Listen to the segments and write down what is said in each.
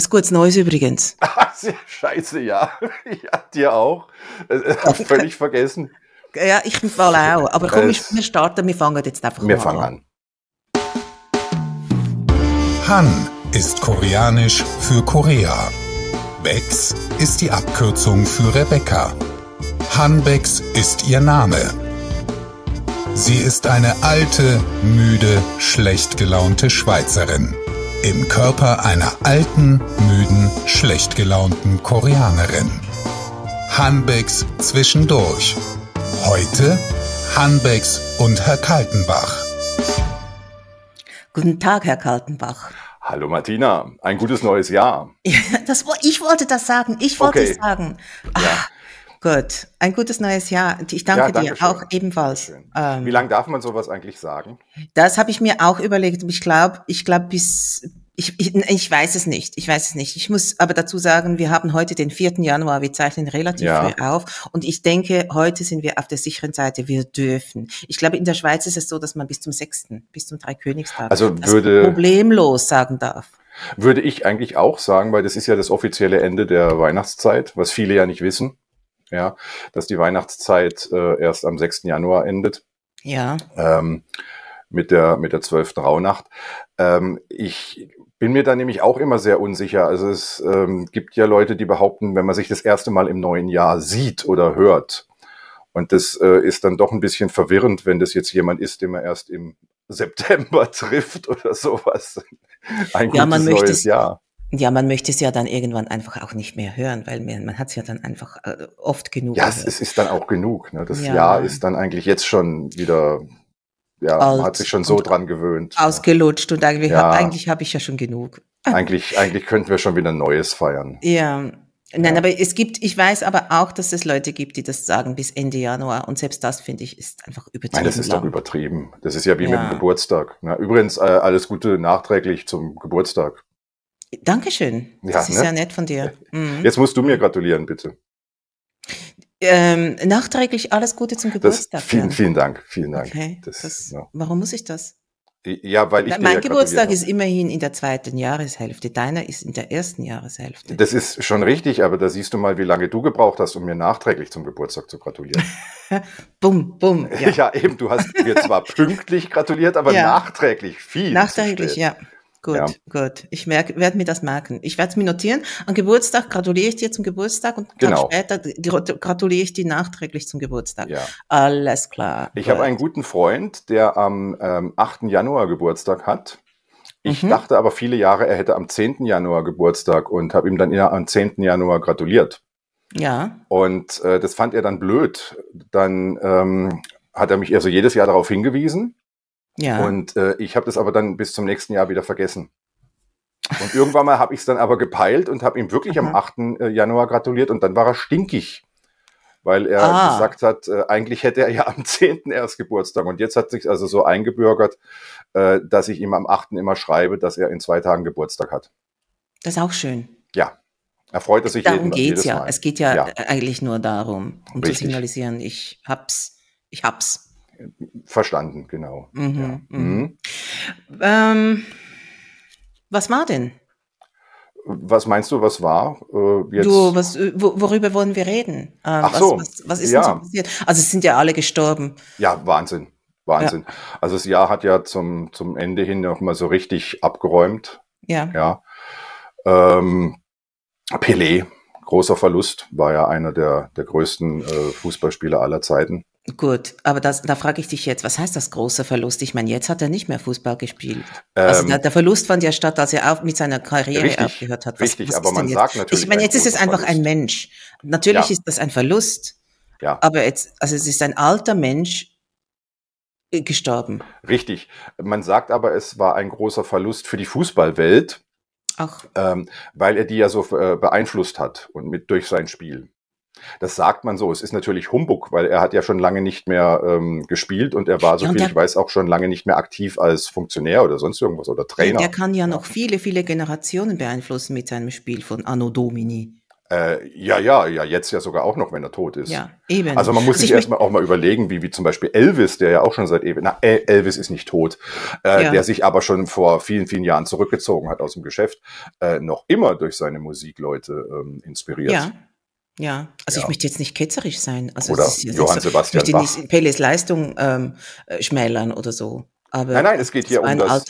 Ist gutes Neues übrigens. Scheiße, ja. Ja, dir auch. Äh, völlig vergessen. Ja, ich im Fall auch. Aber komm, es, wir starten, wir fangen jetzt einfach wir mal fangen an. Han ist koreanisch für Korea. Bex ist die Abkürzung für Rebecca. Han Bex ist ihr Name. Sie ist eine alte, müde, schlecht gelaunte Schweizerin. Im Körper einer alten, müden, schlecht gelaunten Koreanerin. Hanbecks zwischendurch. Heute Hanbecks und Herr Kaltenbach. Guten Tag, Herr Kaltenbach. Hallo Martina, ein gutes neues Jahr. Ja, das, ich wollte das sagen, ich wollte okay. es sagen. Ja. Gut, ein gutes neues Jahr. Ich danke ja, dir schön. auch ebenfalls. Ähm, Wie lange darf man sowas eigentlich sagen? Das habe ich mir auch überlegt. Ich glaube, ich glaube bis ich, ich, ich weiß es nicht. Ich weiß es nicht. Ich muss aber dazu sagen, wir haben heute den 4. Januar. Wir zeichnen relativ ja. früh auf. Und ich denke, heute sind wir auf der sicheren Seite. Wir dürfen. Ich glaube, in der Schweiz ist es so, dass man bis zum 6., bis zum Dreikönigstag also würde, problemlos sagen darf. Würde ich eigentlich auch sagen, weil das ist ja das offizielle Ende der Weihnachtszeit, was viele ja nicht wissen ja, dass die Weihnachtszeit äh, erst am 6. Januar endet. Ja. Ähm, mit der, mit der 12. Rauhnacht. Ähm, ich bin mir da nämlich auch immer sehr unsicher. Also es ähm, gibt ja Leute, die behaupten, wenn man sich das erste Mal im neuen Jahr sieht oder hört, und das äh, ist dann doch ein bisschen verwirrend, wenn das jetzt jemand ist, den man erst im September trifft oder sowas. Ein ja, gutes neues Jahr. Ja, man möchte es ja dann irgendwann einfach auch nicht mehr hören, weil man, hat es ja dann einfach äh, oft genug. Ja, gehört. es ist dann auch genug. Ne? Das ja. Jahr ist dann eigentlich jetzt schon wieder, ja, Alt man hat sich schon so dran gewöhnt. Ausgelutscht und eigentlich, ja. hab, eigentlich habe ich ja schon genug. Eigentlich, eigentlich könnten wir schon wieder Neues feiern. Ja. Nein, ja. aber es gibt, ich weiß aber auch, dass es Leute gibt, die das sagen bis Ende Januar. Und selbst das, finde ich, ist einfach übertrieben. Nein, das ist lang. doch übertrieben. Das ist ja wie ja. mit dem Geburtstag. Na, übrigens, äh, alles Gute nachträglich zum Geburtstag. Dankeschön. Ja, das ist ne? sehr nett von dir. Mhm. Jetzt musst du mir gratulieren, bitte. Ähm, nachträglich alles Gute zum Geburtstag. Das, vielen, vielen Dank, vielen Dank. Okay. Das, das, ja. Warum muss ich das? Ja, weil ich Mein ja Geburtstag ist immerhin in der zweiten Jahreshälfte. Deiner ist in der ersten Jahreshälfte. Das ist schon richtig, aber da siehst du mal, wie lange du gebraucht hast, um mir nachträglich zum Geburtstag zu gratulieren. bumm, bumm. Ja. ja. eben. Du hast mir zwar pünktlich gratuliert, aber nachträglich viel. Nachträglich, ja. Gut, ja. gut. Ich werde mir das merken. Ich werde es mir notieren. Am Geburtstag gratuliere ich dir zum Geburtstag und genau. später gratuliere ich dir nachträglich zum Geburtstag. Ja. Alles klar. Ich habe einen guten Freund, der am ähm, 8. Januar Geburtstag hat. Ich mhm. dachte aber viele Jahre, er hätte am 10. Januar Geburtstag und habe ihm dann am 10. Januar gratuliert. Ja. Und äh, das fand er dann blöd. Dann ähm, hat er mich also jedes Jahr darauf hingewiesen. Ja. Und äh, ich habe das aber dann bis zum nächsten Jahr wieder vergessen. Und irgendwann mal habe ich es dann aber gepeilt und habe ihm wirklich Aha. am 8. Äh, Januar gratuliert und dann war er stinkig, weil er ah. gesagt hat, äh, eigentlich hätte er ja am 10. erst Geburtstag und jetzt hat sich also so eingebürgert, äh, dass ich ihm am 8. immer schreibe, dass er in zwei Tagen Geburtstag hat. Das ist auch schön. Ja. Er freut sich Darum jeden, geht's ja. Mal. Es geht ja, ja, eigentlich nur darum, um Richtig. zu signalisieren, ich hab's, ich hab's. Verstanden, genau. Mhm, ja. mhm. mhm. Ähm, was war denn? Was meinst du, was war? Äh, jetzt? Du, was, worüber wollen wir reden? Äh, Ach so. Was, was ist ja. denn so passiert? Also es sind ja alle gestorben. Ja, Wahnsinn. Wahnsinn. Ja. Also das Jahr hat ja zum, zum Ende hin noch mal so richtig abgeräumt. Ja. Ja. Ähm, Pelé, großer Verlust, war ja einer der, der größten äh, Fußballspieler aller Zeiten. Gut, aber das, da frage ich dich jetzt, was heißt das große Verlust? Ich meine, jetzt hat er nicht mehr Fußball gespielt. Also ähm, der, der, Verlust fand ja statt, als er auf, mit seiner Karriere richtig, aufgehört hat. Was, richtig, was aber man sagt natürlich. Ich meine, jetzt ist es einfach Verlust. ein Mensch. Natürlich ja. ist das ein Verlust. Ja. Aber jetzt, also es ist ein alter Mensch äh, gestorben. Richtig. Man sagt aber, es war ein großer Verlust für die Fußballwelt. Ach. Ähm, weil er die ja so äh, beeinflusst hat und mit durch sein Spiel. Das sagt man so. Es ist natürlich Humbug, weil er hat ja schon lange nicht mehr ähm, gespielt und er war, so ja, viel ich weiß, auch schon lange nicht mehr aktiv als Funktionär oder sonst irgendwas oder Trainer. Der kann ja noch viele, viele Generationen beeinflussen mit seinem Spiel von Anno Domini. Äh, ja, ja, ja, jetzt ja sogar auch noch, wenn er tot ist. Ja, eben. Also man muss also sich erstmal auch mal überlegen, wie, wie zum Beispiel Elvis, der ja auch schon seit ewig, na, Elvis ist nicht tot, äh, ja. der sich aber schon vor vielen, vielen Jahren zurückgezogen hat aus dem Geschäft, äh, noch immer durch seine Musik Leute ähm, inspiriert. Ja. Ja, also ja. ich möchte jetzt nicht ketzerisch sein. Also oder ist, Johann so, Sebastian ich möchte nicht Peles Leistung ähm, äh, schmälern oder so. Aber nein, nein, es geht hier um das,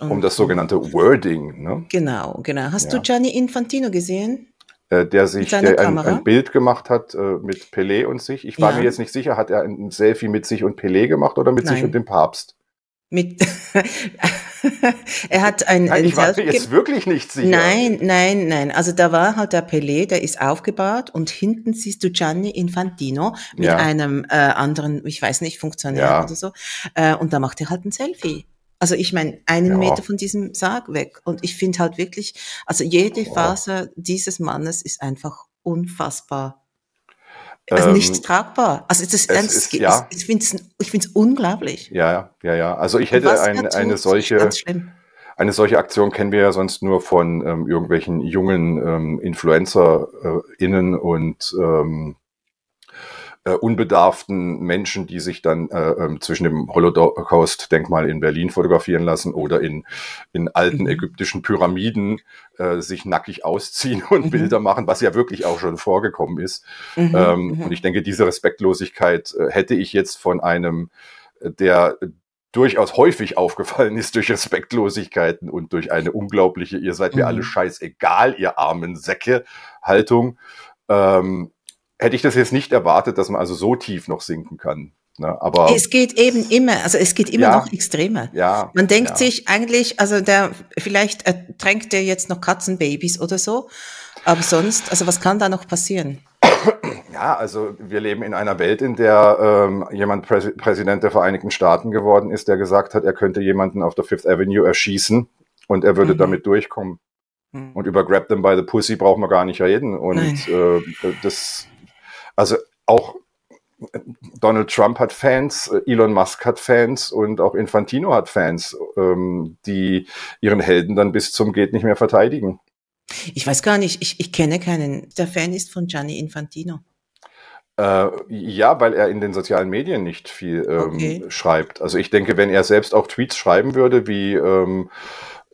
um das sogenannte Wording. Ne? Genau, genau. Hast ja. du Gianni Infantino gesehen? Äh, der sich der ein, ein, Bild gemacht hat äh, mit Pelé und sich. Ich war ja. mir jetzt nicht sicher, hat er ein Selfie mit sich und Pelé gemacht oder mit Nein. sich und dem Papst? Mit er hat ein, nein, ich war mir jetzt wirklich nicht sicher. Nein, nein, nein. Also da war halt der Pelé, der ist aufgebahrt und hinten siehst du Gianni Infantino mit ja. einem äh, anderen, ich weiß nicht, Funktionär ja. oder so. Äh, und da macht er halt ein Selfie. Also ich meine, einen ja. Meter von diesem Sarg weg. Und ich finde halt wirklich, also jede Faser dieses Mannes ist einfach unfassbar. Also ähm, nicht tragbar. Also das, das ist, ja. ich finde es ich unglaublich. Ja, ja, ja. Also ich hätte ein, eine solche eine solche Aktion kennen wir ja sonst nur von ähm, irgendwelchen jungen ähm, InfluencerInnen und ähm, äh, unbedarften Menschen, die sich dann äh, äh, zwischen dem Holocaust-Denkmal in Berlin fotografieren lassen oder in, in alten mhm. ägyptischen Pyramiden äh, sich nackig ausziehen und mhm. Bilder machen, was ja wirklich auch schon vorgekommen ist. Mhm. Ähm, mhm. und ich denke, diese Respektlosigkeit äh, hätte ich jetzt von einem, äh, der durchaus häufig aufgefallen ist durch Respektlosigkeiten und durch eine unglaubliche, ihr seid mir alle mhm. scheißegal, ihr armen Säcke, Haltung. Ähm, hätte ich das jetzt nicht erwartet, dass man also so tief noch sinken kann. Ne? Aber es geht eben immer, also es geht immer ja, noch extremer. Ja, man denkt ja. sich eigentlich, also der vielleicht ertränkt der jetzt noch Katzenbabys oder so, aber sonst, also was kann da noch passieren? Ja, also wir leben in einer Welt, in der ähm, jemand Präs Präsident der Vereinigten Staaten geworden ist, der gesagt hat, er könnte jemanden auf der Fifth Avenue erschießen und er würde mhm. damit durchkommen. Mhm. Und über Grab them by the Pussy brauchen wir gar nicht reden. Und äh, das also auch Donald Trump hat Fans, Elon Musk hat Fans und auch Infantino hat Fans, ähm, die ihren Helden dann bis zum geht nicht mehr verteidigen. Ich weiß gar nicht, ich, ich kenne keinen, der Fan ist von Gianni Infantino. Äh, ja, weil er in den sozialen Medien nicht viel ähm, okay. schreibt. Also ich denke, wenn er selbst auch Tweets schreiben würde, wie ähm,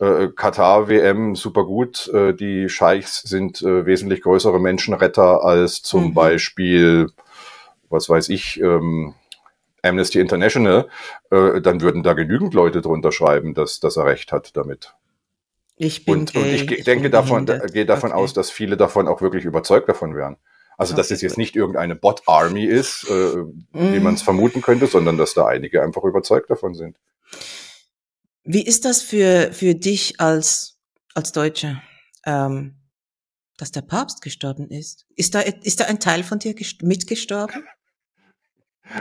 äh, Katar WM super gut. Äh, die Scheichs sind äh, wesentlich größere Menschenretter als zum mhm. Beispiel, was weiß ich, ähm, Amnesty International. Äh, dann würden da genügend Leute drunter schreiben, dass, dass er recht hat damit. Ich bin und, und ich, ich denke davon, da, gehe davon okay. aus, dass viele davon auch wirklich überzeugt davon wären. Also, dass okay. es jetzt nicht irgendeine Bot-Army ist, äh, mhm. wie man es vermuten könnte, sondern dass da einige einfach überzeugt davon sind. Wie ist das für, für dich als, als Deutsche, ähm, dass der Papst gestorben ist? Ist da, ist da ein Teil von dir mitgestorben?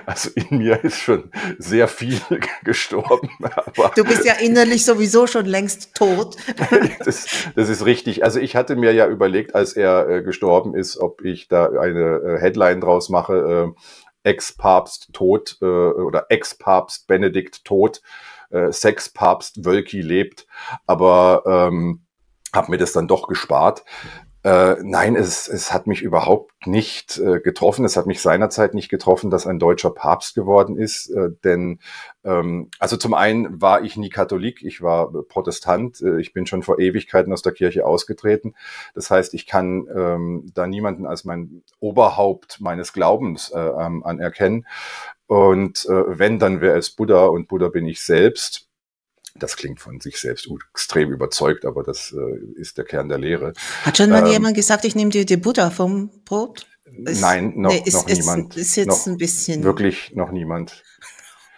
Also in mir ist schon sehr viel gestorben. Aber du bist ja innerlich sowieso schon längst tot. das, das, ist richtig. Also ich hatte mir ja überlegt, als er äh, gestorben ist, ob ich da eine äh, Headline draus mache, äh, Ex-Papst tot äh, oder Ex-Papst Benedikt tot äh, Sexpapst Wölki lebt, aber ähm, habe mir das dann doch gespart. Äh, nein, es, es hat mich überhaupt nicht äh, getroffen. Es hat mich seinerzeit nicht getroffen, dass ein deutscher Papst geworden ist. Äh, denn ähm, also zum einen war ich nie Katholik, ich war Protestant. Äh, ich bin schon vor Ewigkeiten aus der Kirche ausgetreten. Das heißt, ich kann ähm, da niemanden als mein Oberhaupt meines Glaubens äh, ähm, anerkennen. Und äh, wenn, dann wäre es Buddha und Buddha bin ich selbst. Das klingt von sich selbst extrem überzeugt, aber das äh, ist der Kern der Lehre. Hat schon mal ähm, jemand gesagt, ich nehme dir die Buddha vom Brot? Ist, Nein, noch, nee, ist, noch niemand. Ist, ist jetzt noch ein bisschen. Wirklich noch niemand.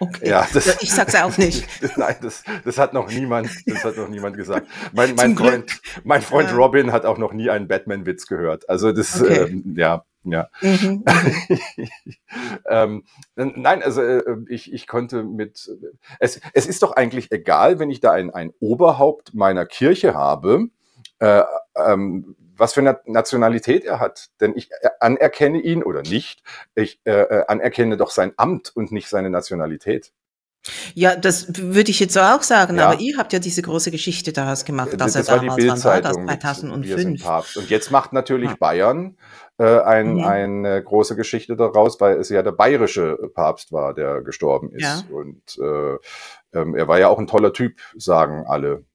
Okay. Ja, das, ich sag's auch nicht. Nein, das, das hat noch niemand, das hat noch niemand gesagt. Mein, mein Freund, mein Freund. Robin hat auch noch nie einen Batman-Witz gehört. Also das, okay. ähm, ja, ja. Mhm. ähm, nein, also äh, ich, ich konnte mit. Es, es ist doch eigentlich egal, wenn ich da ein, ein Oberhaupt meiner Kirche habe, äh, ähm, was für eine Nationalität er hat. Denn ich äh, anerkenne ihn oder nicht. Ich äh, äh, anerkenne doch sein Amt und nicht seine Nationalität. Ja, das würde ich jetzt so auch sagen, ja. aber ihr habt ja diese große Geschichte daraus gemacht, dass das er war damals, die Bildzeitung war das, 2005. Papst. Und jetzt macht natürlich ja. Bayern äh, ein, mhm. eine große Geschichte daraus, weil es ja der bayerische Papst war, der gestorben ist. Ja. Und äh, ähm, er war ja auch ein toller Typ, sagen alle.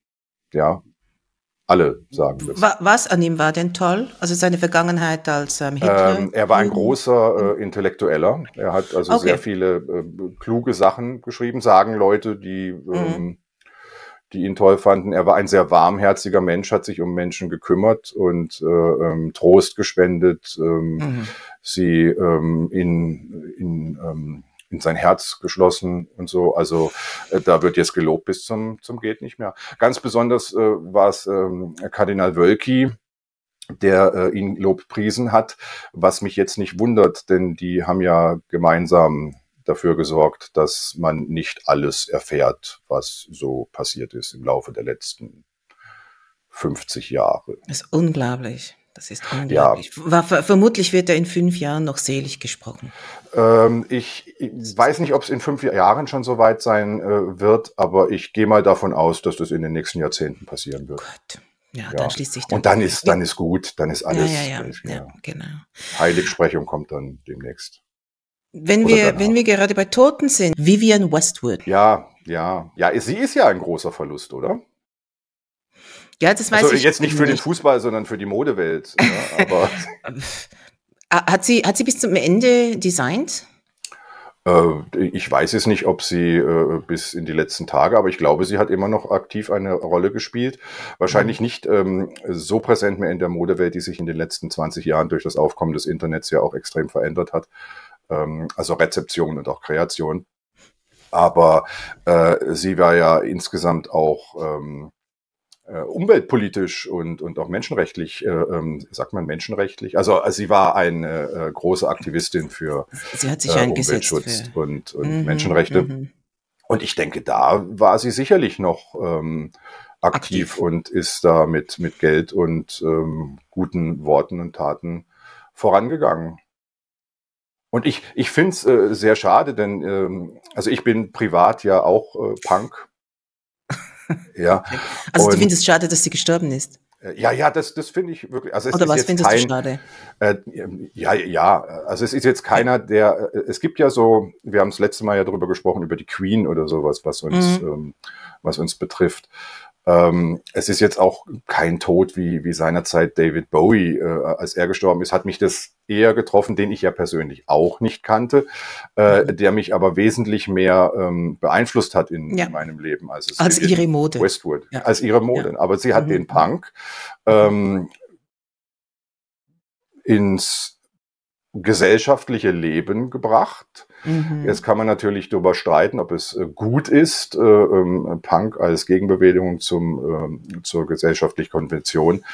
Ja, alle sagen das. Was an ihm war denn toll? Also seine Vergangenheit als ähm, Hitler? Ähm, er war ein großer äh, Intellektueller. Er hat also okay. sehr viele äh, kluge Sachen geschrieben, sagen Leute, die, mhm. ähm, die ihn toll fanden. Er war ein sehr warmherziger Mensch, hat sich um Menschen gekümmert und äh, ähm, Trost gespendet, ähm, mhm. sie in, in ähm, in sein Herz geschlossen und so. Also äh, da wird jetzt gelobt bis zum, zum geht nicht mehr. Ganz besonders äh, war es ähm, Kardinal Wölki, der äh, ihn lobpriesen hat, was mich jetzt nicht wundert, denn die haben ja gemeinsam dafür gesorgt, dass man nicht alles erfährt, was so passiert ist im Laufe der letzten 50 Jahre. Das ist unglaublich. Das ist unglaublich. Ja. Vermutlich wird er in fünf Jahren noch selig gesprochen. Ähm, ich, ich, weiß nicht, ob es in fünf Jahren schon so weit sein äh, wird, aber ich gehe mal davon aus, dass das in den nächsten Jahrzehnten passieren wird. Gott. Ja, ja, dann schließt sich dann. Und dann ist, dann ist gut, dann ist alles. Ja, ja, ja, ja. genau. Heiligsprechung kommt dann demnächst. Wenn wir, wenn wir gerade bei Toten sind, Vivian Westwood. Ja, ja, ja, sie ist ja ein großer Verlust, oder? Ja, das weiß also, ich. Jetzt nicht für den Fußball, sondern für die Modewelt. ja, aber hat, sie, hat sie bis zum Ende designt? Äh, ich weiß es nicht, ob sie äh, bis in die letzten Tage, aber ich glaube, sie hat immer noch aktiv eine Rolle gespielt. Wahrscheinlich mhm. nicht ähm, so präsent mehr in der Modewelt, die sich in den letzten 20 Jahren durch das Aufkommen des Internets ja auch extrem verändert hat. Ähm, also Rezeption und auch Kreation. Aber äh, sie war ja insgesamt auch ähm, äh, umweltpolitisch und, und auch menschenrechtlich, äh, ähm, sagt man menschenrechtlich. Also, also sie war eine äh, große Aktivistin für äh, Umweltschutz für. und, und mhm, Menschenrechte. Mhm. Und ich denke, da war sie sicherlich noch ähm, aktiv, aktiv, und ist da mit, mit Geld und ähm, guten Worten und Taten vorangegangen. Und ich, ich finde es äh, sehr schade, denn ähm, also ich bin privat ja auch äh, Punk ja. Also du findest es schade, dass sie gestorben ist? Äh, ja, ja, das, das finde ich wirklich. Also es Oder ist was jetzt findest kein, du schade? Äh, ja, ja, also es ist jetzt keiner, der. Äh, es gibt ja so, wir haben das letzte Mal ja darüber gesprochen, über die Queen oder sowas, was uns, mhm. ähm, was uns betrifft. Ähm, es ist jetzt auch kein Tod wie, wie seinerzeit David Bowie, äh, als er gestorben ist, hat mich das eher getroffen, den ich ja persönlich auch nicht kannte, äh, mhm. der mich aber wesentlich mehr ähm, beeinflusst hat in, ja. meinem Leben als es als ihre Mode. Westwood, ja. als ihre Mode. Ja. Aber sie hat mhm. den Punk ähm, ins gesellschaftliche Leben gebracht Mhm. Jetzt kann man natürlich darüber streiten, ob es äh, gut ist, äh, ähm, Punk als Gegenbewegung zum, äh, zur gesellschaftlichen Konvention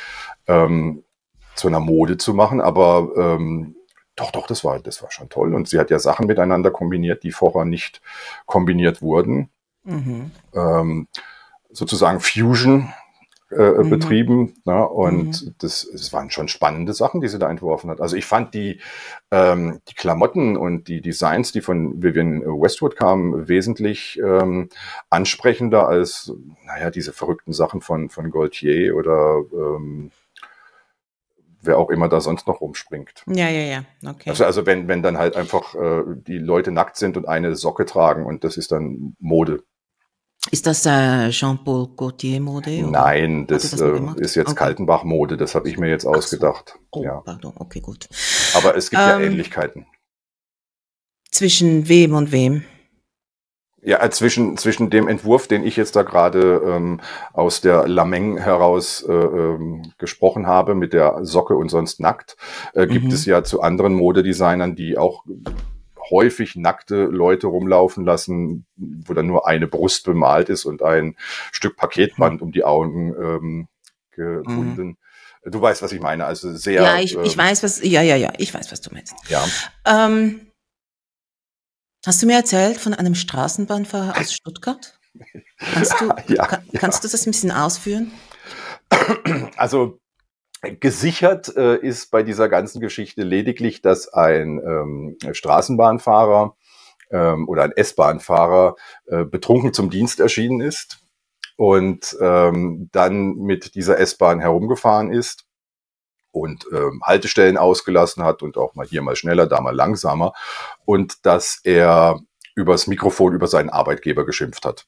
ähm, zu einer Mode zu machen, aber ähm, doch, doch, das war, das war schon toll. Und sie hat ja Sachen miteinander kombiniert, die vorher nicht kombiniert wurden. Mhm. Ähm, sozusagen Fusion äh, mhm. betrieben. Ne? Und mhm. das, das waren schon spannende Sachen, die sie da entworfen hat. Also ich fand die, ähm, die Klamotten und die Designs, die von Vivian Westwood kamen, wesentlich ähm, ansprechender als, naja, diese verrückten Sachen von, von Gaultier oder ähm, wer auch immer da sonst noch rumspringt. Ja, ja, ja. Okay. Also, also wenn, wenn dann halt einfach äh, die Leute nackt sind und eine Socke tragen und das ist dann Mode. Ist das äh, Jean-Paul Gaultier-Mode? Nein, das, das äh, ist jetzt okay. Kaltenbach-Mode. Das habe ich mir jetzt ausgedacht. So. Oh, ja. pardon. Okay, gut. Aber es gibt ähm, ja Ähnlichkeiten. Zwischen wem und wem? Ja, äh, zwischen, zwischen dem Entwurf, den ich jetzt da gerade ähm, aus der Lameng heraus äh, ähm, gesprochen habe, mit der Socke und sonst nackt, äh, gibt mhm. es ja zu anderen Modedesignern, die auch häufig nackte Leute rumlaufen lassen, wo dann nur eine Brust bemalt ist und ein Stück Paketband um die Augen ähm, gebunden. Mhm. Du weißt, was ich meine. Also sehr. Ja, ich, ich ähm, weiß, was. Ja, ja, ja. Ich weiß, was du meinst. Ja. Ähm, hast du mir erzählt von einem Straßenbahnfahrer aus Stuttgart? Kannst du, ja, kann, ja. kannst du das ein bisschen ausführen? Also Gesichert äh, ist bei dieser ganzen Geschichte lediglich, dass ein ähm, Straßenbahnfahrer ähm, oder ein S-Bahn-Fahrer äh, betrunken zum Dienst erschienen ist und ähm, dann mit dieser S-Bahn herumgefahren ist und ähm, Haltestellen ausgelassen hat und auch mal hier mal schneller, da mal langsamer und dass er übers Mikrofon über seinen Arbeitgeber geschimpft hat.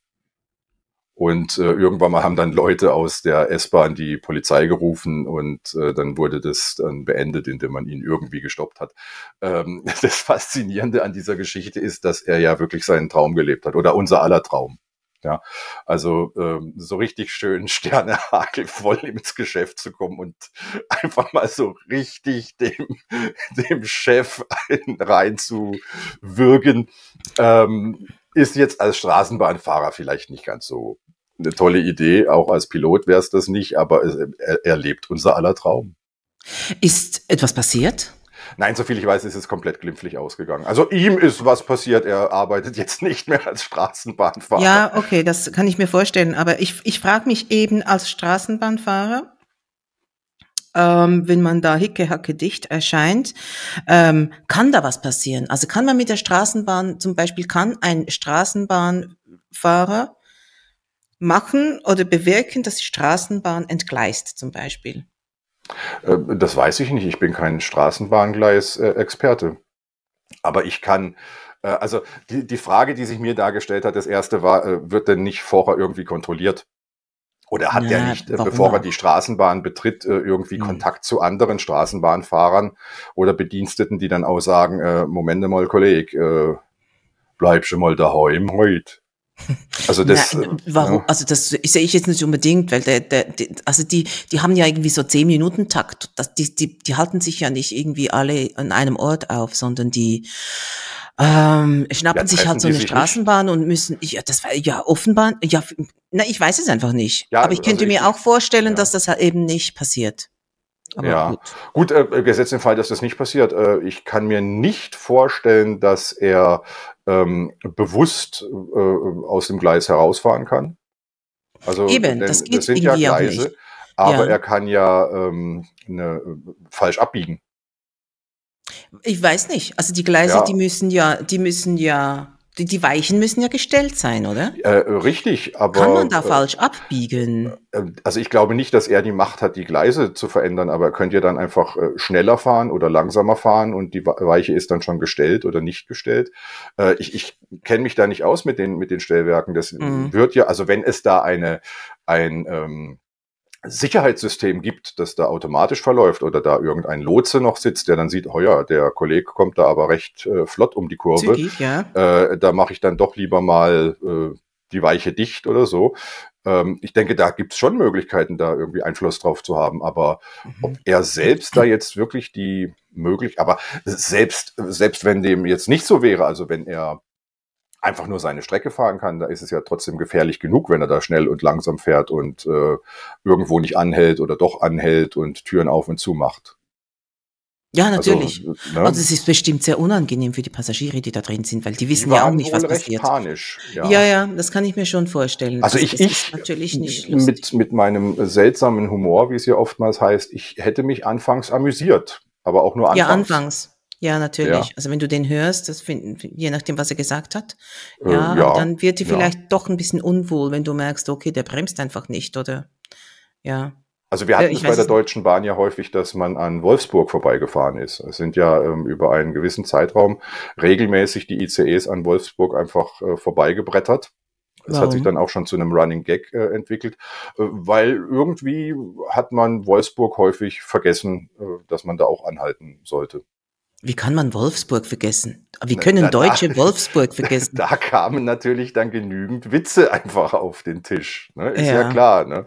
Und äh, irgendwann mal haben dann Leute aus der S-Bahn die Polizei gerufen und äh, dann wurde das dann beendet, indem man ihn irgendwie gestoppt hat. Ähm, das Faszinierende an dieser Geschichte ist, dass er ja wirklich seinen Traum gelebt hat oder unser aller Traum. Ja, also ähm, so richtig schön Sternehagel voll ins Geschäft zu kommen und einfach mal so richtig dem, dem Chef reinzuwürgen, ähm, ist jetzt als Straßenbahnfahrer vielleicht nicht ganz so eine tolle Idee. Auch als Pilot wäre es das nicht, aber er, er lebt unser aller Traum. Ist etwas passiert? Nein, soviel ich weiß, ist es komplett glimpflich ausgegangen. Also ihm ist was passiert. Er arbeitet jetzt nicht mehr als Straßenbahnfahrer. Ja, okay, das kann ich mir vorstellen. Aber ich, ich frage mich eben als Straßenbahnfahrer, ähm, wenn man da hicke hacke dicht erscheint, ähm, kann da was passieren? Also kann man mit der Straßenbahn zum Beispiel, kann ein Straßenbahnfahrer machen oder bewirken, dass die Straßenbahn entgleist zum Beispiel? Äh, das weiß ich nicht. Ich bin kein Straßenbahngleis-Experte. Aber ich kann, äh, also die, die Frage, die sich mir dargestellt hat, das erste war, äh, wird denn nicht vorher irgendwie kontrolliert? Oder hat ja, er nicht, bevor er die Straßenbahn betritt, irgendwie mhm. Kontakt zu anderen Straßenbahnfahrern oder Bediensteten, die dann auch sagen, äh, Moment mal, Kollege, äh, bleib schon mal daheim heute. Also das, Na, warum, ja. also das sehe ich jetzt nicht unbedingt, weil der, der, der, also die, die haben ja irgendwie so zehn Minuten Takt. Das, die, die, die halten sich ja nicht irgendwie alle an einem Ort auf, sondern die ähm, schnappen ja, sich halt so eine Straßenbahn nicht? und müssen, ja, das war ja offenbar, ja, na, ich weiß es einfach nicht. Ja, Aber ich könnte also ich, mir auch vorstellen, dass das halt eben nicht passiert. Aber ja, gut, gut äh, gesetzt den Fall, dass das nicht passiert. Äh, ich kann mir nicht vorstellen, dass er ähm, bewusst äh, aus dem Gleis herausfahren kann. Also Eben, das, geht das sind ja Gleise, aber ja. er kann ja ähm, ne, falsch abbiegen. Ich weiß nicht. Also die Gleise, ja. die müssen ja, die müssen ja die, die Weichen müssen ja gestellt sein, oder? Äh, richtig, aber. Kann man da äh, falsch abbiegen? Äh, also ich glaube nicht, dass er die Macht hat, die Gleise zu verändern, aber er könnte ja dann einfach äh, schneller fahren oder langsamer fahren und die Weiche ist dann schon gestellt oder nicht gestellt. Äh, ich ich kenne mich da nicht aus mit den, mit den Stellwerken. Das mhm. wird ja, also wenn es da eine, ein, ähm, Sicherheitssystem gibt, das da automatisch verläuft oder da irgendein Lotse noch sitzt, der dann sieht, oh ja, der Kollege kommt da aber recht äh, flott um die Kurve. Zügig, ja. Äh, da mache ich dann doch lieber mal äh, die Weiche dicht oder so. Ähm, ich denke, da gibt's schon Möglichkeiten, da irgendwie Einfluss drauf zu haben. Aber mhm. ob er selbst da jetzt wirklich die möglich, aber selbst, selbst wenn dem jetzt nicht so wäre, also wenn er einfach nur seine Strecke fahren kann, da ist es ja trotzdem gefährlich genug, wenn er da schnell und langsam fährt und äh, irgendwo nicht anhält oder doch anhält und Türen auf und zu macht. Ja, natürlich. Also, ne? also es ist bestimmt sehr unangenehm für die Passagiere, die da drin sind, weil die wissen die ja auch nicht, was passiert. Panisch, ja. ja, ja, das kann ich mir schon vorstellen. Also ich, ich natürlich nicht mit mit meinem seltsamen Humor, wie es ja oftmals heißt, ich hätte mich anfangs amüsiert, aber auch nur anfangs. Ja, anfangs. Ja, natürlich. Ja. Also wenn du den hörst, das find, je nachdem, was er gesagt hat, äh, ja, ja dann wird dir vielleicht ja. doch ein bisschen unwohl, wenn du merkst, okay, der bremst einfach nicht, oder ja. Also wir hatten es bei der Deutschen Bahn ja häufig, dass man an Wolfsburg vorbeigefahren ist. Es sind ja ähm, über einen gewissen Zeitraum regelmäßig die ICEs an Wolfsburg einfach äh, vorbeigebrettert. Es hat sich dann auch schon zu einem Running Gag äh, entwickelt, äh, weil irgendwie hat man Wolfsburg häufig vergessen, äh, dass man da auch anhalten sollte. Wie kann man Wolfsburg vergessen? Wie können Deutsche da, Wolfsburg vergessen? Da kamen natürlich dann genügend Witze einfach auf den Tisch. Ne? Ist ja, ja klar. Ne?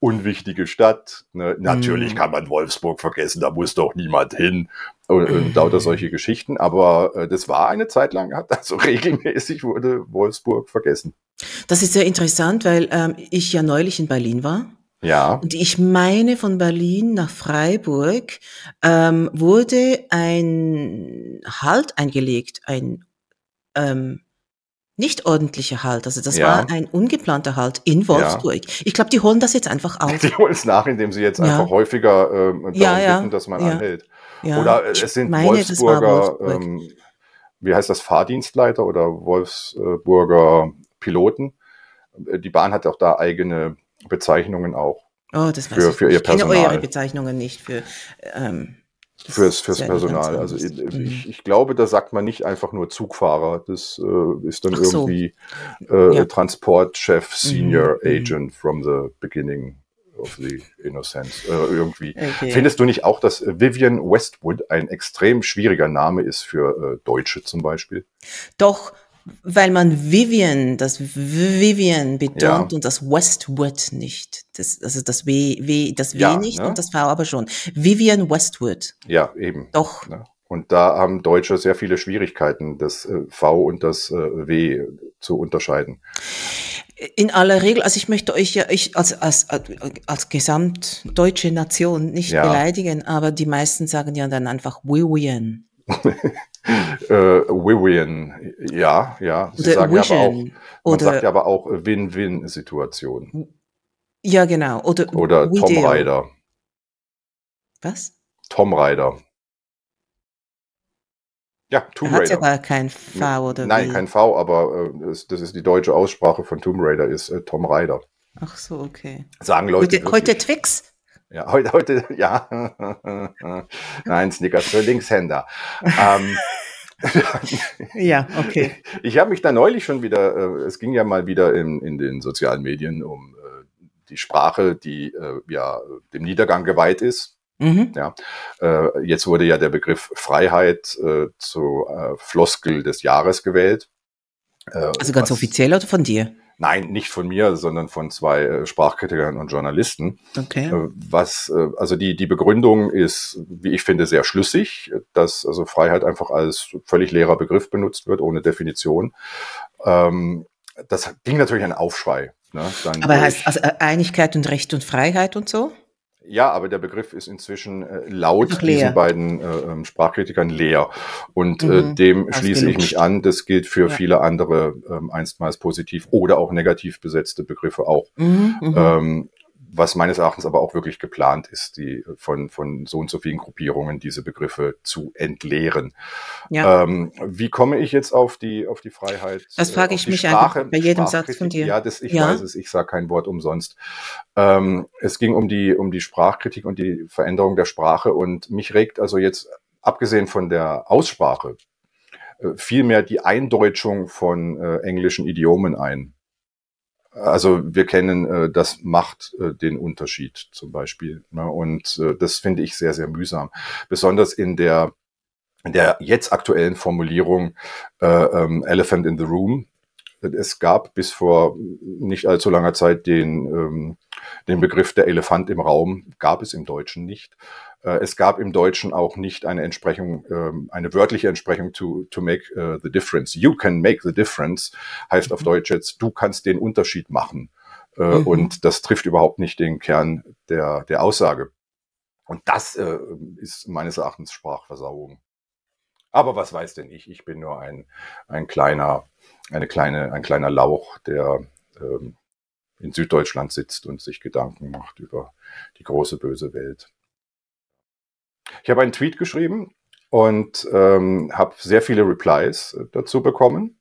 Unwichtige Stadt. Ne? Natürlich mm. kann man Wolfsburg vergessen, da muss doch niemand hin. Und, und lauter solche Geschichten. Aber äh, das war eine Zeit lang, also regelmäßig wurde Wolfsburg vergessen. Das ist sehr interessant, weil ähm, ich ja neulich in Berlin war ja. Und ich meine, von Berlin nach Freiburg ähm, wurde ein Halt eingelegt, ein ähm, nicht ordentlicher Halt. Also das ja. war ein ungeplanter Halt in Wolfsburg. Ja. Ich glaube, die holen das jetzt einfach auf. Die holen es nach, indem sie jetzt ja. einfach häufiger ähm, darum bitten, dass man anhält. Oder äh, es sind meine, Wolfsburger Wolfsburg. ähm, wie heißt das, Fahrdienstleiter oder Wolfsburger Piloten. Äh, die Bahn hat auch da eigene Bezeichnungen auch. Oh, das weiß für, ich. Für ihr Personal. Ich kenne eure Bezeichnungen nicht für. Ähm, fürs, fürs Personal. Also ich, mhm. ich, ich, glaube, da sagt man nicht einfach nur Zugfahrer. Das äh, ist dann so. irgendwie äh, ja. Transportchef, Senior mhm. mhm. Agent from the beginning of the Innocence. Äh, irgendwie. Okay. Findest du nicht auch, dass Vivian Westwood ein extrem schwieriger Name ist für äh, Deutsche zum Beispiel? Doch, weil man Vivian, das Vivian betont ja. und das Westwood nicht. Das, also das W, w das W ja, nicht ne? und das V aber schon. Vivian Westwood. Ja, eben. Doch. Ne? Und da haben Deutsche sehr viele Schwierigkeiten, das äh, V und das äh, W zu unterscheiden. In aller Regel, also ich möchte euch ja ich als, als, als gesamtdeutsche Nation nicht ja. beleidigen, aber die meisten sagen ja dann einfach Vivian. Äh, Vivian, ja, ja. Sie sagen Vision, aber auch, man oder, sagt ja aber auch Win-Win-Situation. Ja, genau. Oder, oder Tom Rider. Was? Tom Rider. Ja, Tomb Raider. Hat gar kein V oder Nein, wie? kein V, aber äh, das, das, ist die deutsche Aussprache von Tomb Raider, ist äh, Tom Rider. Ach so, okay. Sagen Leute. Heute, heute Twix? Ja, heute, heute, ja. Nein, Snickers für Linkshänder. ähm, ja, okay. Ich habe mich da neulich schon wieder, äh, es ging ja mal wieder in, in den sozialen Medien um äh, die Sprache, die äh, ja dem Niedergang geweiht ist. Mhm. Ja, äh, jetzt wurde ja der Begriff Freiheit äh, zu äh, Floskel des Jahres gewählt. also ganz offiziell oder von dir? Nein, nicht von mir, sondern von zwei äh, Sprachkritikern und Journalisten. Okay. Äh, was, äh, also die, die Begründung ist, wie ich finde, sehr schlüssig, dass also Freiheit einfach als völlig leerer Begriff benutzt wird, ohne Definition. Ähm, das ging natürlich ein Aufschrei. Ne? Aber heißt also Einigkeit und Recht und Freiheit und so? Ja, aber der Begriff ist inzwischen äh, laut diesen beiden äh, ähm, Sprachkritikern leer. Und äh, mhm, äh, dem schließe ich mich an. Das gilt für ja. viele andere ähm, einstmals positiv oder auch negativ besetzte Begriffe auch. Mhm, mhm. ähm, was meines Erachtens aber auch wirklich geplant ist, die von, von so und so vielen Gruppierungen diese Begriffe zu entleeren. Ja. Ähm, wie komme ich jetzt auf die, auf die Freiheit? Das frage ich mich Sprache, einfach bei jedem Satz von dir. Ja, das, ich ja. weiß es, ich sage kein Wort umsonst. Ähm, es ging um die, um die Sprachkritik und die Veränderung der Sprache und mich regt also jetzt, abgesehen von der Aussprache, äh, vielmehr die Eindeutschung von äh, englischen Idiomen ein. Also wir kennen, äh, das macht äh, den Unterschied zum Beispiel. Ne? Und äh, das finde ich sehr, sehr mühsam. Besonders in der, in der jetzt aktuellen Formulierung äh, ähm, Elephant in the Room. Es gab bis vor nicht allzu langer Zeit den, ähm, den Begriff der Elefant im Raum, gab es im Deutschen nicht. Äh, es gab im Deutschen auch nicht eine Entsprechung, ähm, eine wörtliche Entsprechung to, to make uh, the difference. You can make the difference heißt mhm. auf Deutsch jetzt, du kannst den Unterschied machen. Äh, mhm. Und das trifft überhaupt nicht den Kern der, der Aussage. Und das äh, ist meines Erachtens Sprachversauung. Aber was weiß denn ich? Ich bin nur ein, ein kleiner, eine kleine, ein kleiner Lauch, der ähm, in Süddeutschland sitzt und sich Gedanken macht über die große böse Welt. Ich habe einen Tweet geschrieben und ähm, habe sehr viele Replies äh, dazu bekommen.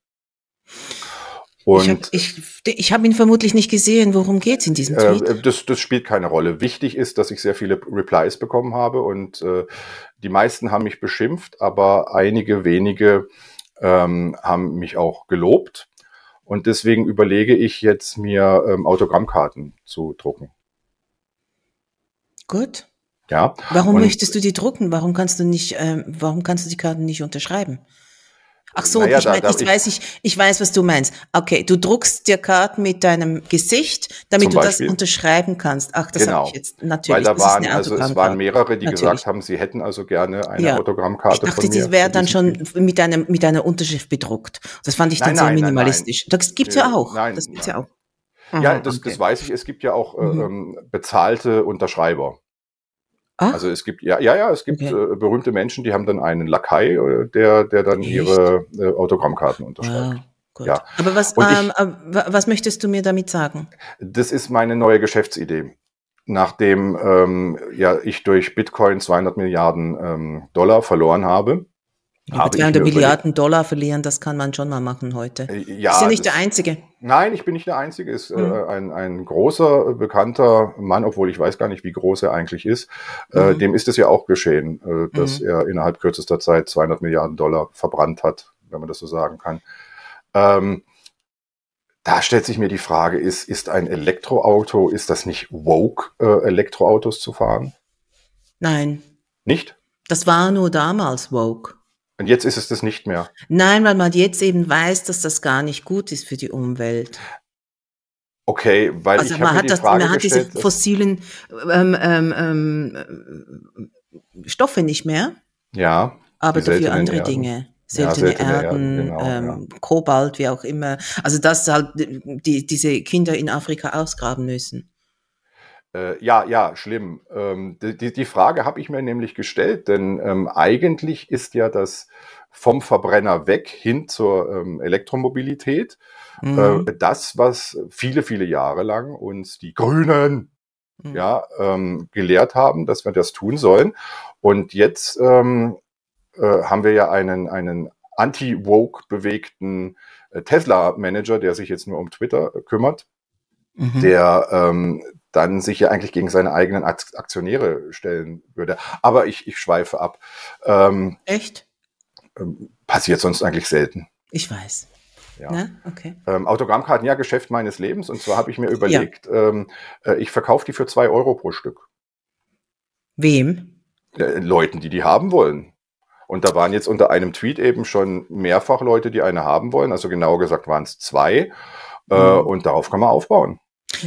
Und ich habe hab ihn vermutlich nicht gesehen. Worum geht's in diesem Tweet? Äh, das, das spielt keine Rolle. Wichtig ist, dass ich sehr viele Replies bekommen habe und äh, die meisten haben mich beschimpft, aber einige wenige ähm, haben mich auch gelobt. Und deswegen überlege ich jetzt, mir ähm, Autogrammkarten zu drucken. Gut. Ja. Warum und möchtest du die drucken? Warum kannst du nicht, ähm, warum kannst du die Karten nicht unterschreiben? Ach so, naja, ich, mein, da, ich, ich, weiß, ich, ich weiß, was du meinst. Okay, du druckst dir Karten mit deinem Gesicht, damit du Beispiel. das unterschreiben kannst. Ach, das genau. habe ich jetzt natürlich. Weil da waren, also es waren mehrere, die natürlich. gesagt haben, sie hätten also gerne eine ja. Autogrammkarte. Ich dachte, die wäre dann schon mit einer, mit einer Unterschrift bedruckt. Das fand ich dann nein, sehr nein, minimalistisch. Nein, das gibt's ja auch. Nein, das gibt's ja auch. Aha, ja, das, okay. das weiß ich. Es gibt ja auch äh, mhm. ähm, bezahlte Unterschreiber. Ach? Also es gibt, ja, ja, ja, es gibt okay. äh, berühmte Menschen, die haben dann einen Lakai, äh, der, der dann Echt? ihre äh, Autogrammkarten unterschreibt. Wow. Gut. Ja. Aber was, ähm, ich, äh, was möchtest du mir damit sagen? Das ist meine neue Geschäftsidee. Nachdem ähm, ja, ich durch Bitcoin 200 Milliarden ähm, Dollar verloren habe, Über 200 Milliarden Dollar verlieren, das kann man schon mal machen heute. Äh, ja, ist ja nicht der Einzige. Nein, ich bin nicht der Einzige. Ist mhm. äh, ein, ein großer, bekannter Mann, obwohl ich weiß gar nicht, wie groß er eigentlich ist. Äh, mhm. dem ist es ja auch geschehen, äh, dass mhm. er innerhalb kürzester Zeit 200 Milliarden Dollar verbrannt hat, wenn man das so sagen kann. Ähm, da stellt sich mir die Frage, ist, ist ein Elektroauto, ist das nicht woke, äh, Elektroautos zu fahren? Nein. Nicht? Das war nur damals woke. Und jetzt ist es das nicht mehr. Nein, weil man jetzt eben weiß, dass das gar nicht gut ist für die Umwelt. Okay, weil also man hat das, man hat diese fossilen ähm, ähm, ähm, Stoffe nicht mehr. Ja. Aber dafür andere Erden. Dinge. Seltene, ja, seltene Erden, Erden genau, ähm, ja. Kobalt, wie auch immer. Also dass halt die, diese Kinder in Afrika ausgraben müssen. Äh, ja, ja, schlimm. Ähm, die, die Frage habe ich mir nämlich gestellt, denn ähm, eigentlich ist ja das vom Verbrenner weg hin zur ähm, Elektromobilität mhm. äh, das, was viele, viele Jahre lang uns die Grünen mhm. ja, ähm, gelehrt haben, dass wir das tun sollen. Und jetzt ähm, äh, haben wir ja einen, einen anti-woke bewegten äh, Tesla-Manager, der sich jetzt nur um Twitter äh, kümmert, mhm. der ähm, dann sich ja eigentlich gegen seine eigenen Aktionäre stellen würde. Aber ich, ich schweife ab. Ähm, Echt? Ähm, passiert sonst eigentlich selten. Ich weiß. Ja. Ne? Okay. Ähm, Autogrammkarten, ja, Geschäft meines Lebens. Und zwar habe ich mir überlegt, ja. ähm, äh, ich verkaufe die für zwei Euro pro Stück. Wem? Äh, Leuten, die die haben wollen. Und da waren jetzt unter einem Tweet eben schon mehrfach Leute, die eine haben wollen. Also genauer gesagt waren es zwei. Äh, mhm. Und darauf kann man aufbauen.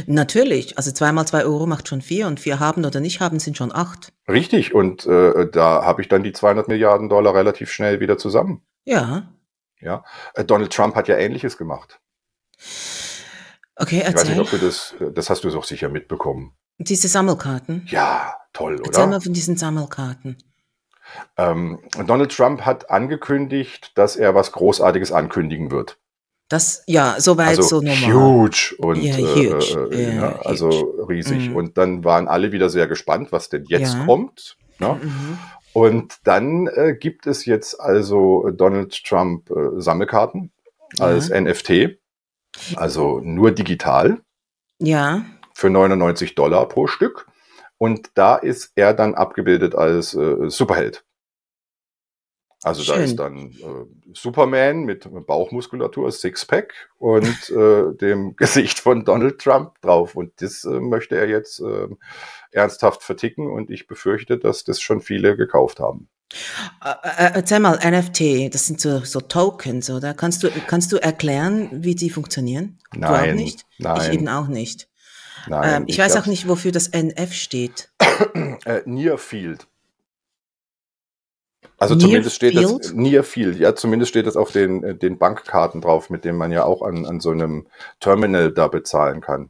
Natürlich, also zweimal zwei Euro macht schon vier und vier haben oder nicht haben sind schon acht. Richtig, und äh, da habe ich dann die 200 Milliarden Dollar relativ schnell wieder zusammen. Ja. Ja, äh, Donald Trump hat ja Ähnliches gemacht. Okay, erzähl. Ich weiß nicht, ob du das, äh, das hast du doch sicher mitbekommen. Diese Sammelkarten? Ja, toll, oder? Erzähl mal von diesen Sammelkarten. Ähm, Donald Trump hat angekündigt, dass er was Großartiges ankündigen wird. Das, ja, soweit also so normal. Huge und ja, huge. Äh, äh, ja, also riesig. Mhm. Und dann waren alle wieder sehr gespannt, was denn jetzt ja. kommt. Ne? Mhm. Und dann äh, gibt es jetzt also Donald Trump äh, Sammelkarten als NFT, also nur digital. Ja. Für 99 Dollar pro Stück. Und da ist er dann abgebildet als äh, Superheld. Also Schön. da ist dann äh, Superman mit Bauchmuskulatur, Sixpack und äh, dem Gesicht von Donald Trump drauf. Und das äh, möchte er jetzt äh, ernsthaft verticken und ich befürchte, dass das schon viele gekauft haben. Äh, äh, erzähl mal, NFT, das sind so, so Tokens, oder? Kannst du, kannst du erklären, wie die funktionieren? Nein. Du auch nicht? Nein. Ich eben auch nicht. Nein, ähm, ich, ich weiß auch nicht, wofür das NF steht. äh, Near Field. Also Near zumindest steht Field? das Near Field, ja, zumindest steht das auf den, äh, den Bankkarten drauf, mit denen man ja auch an, an so einem Terminal da bezahlen kann.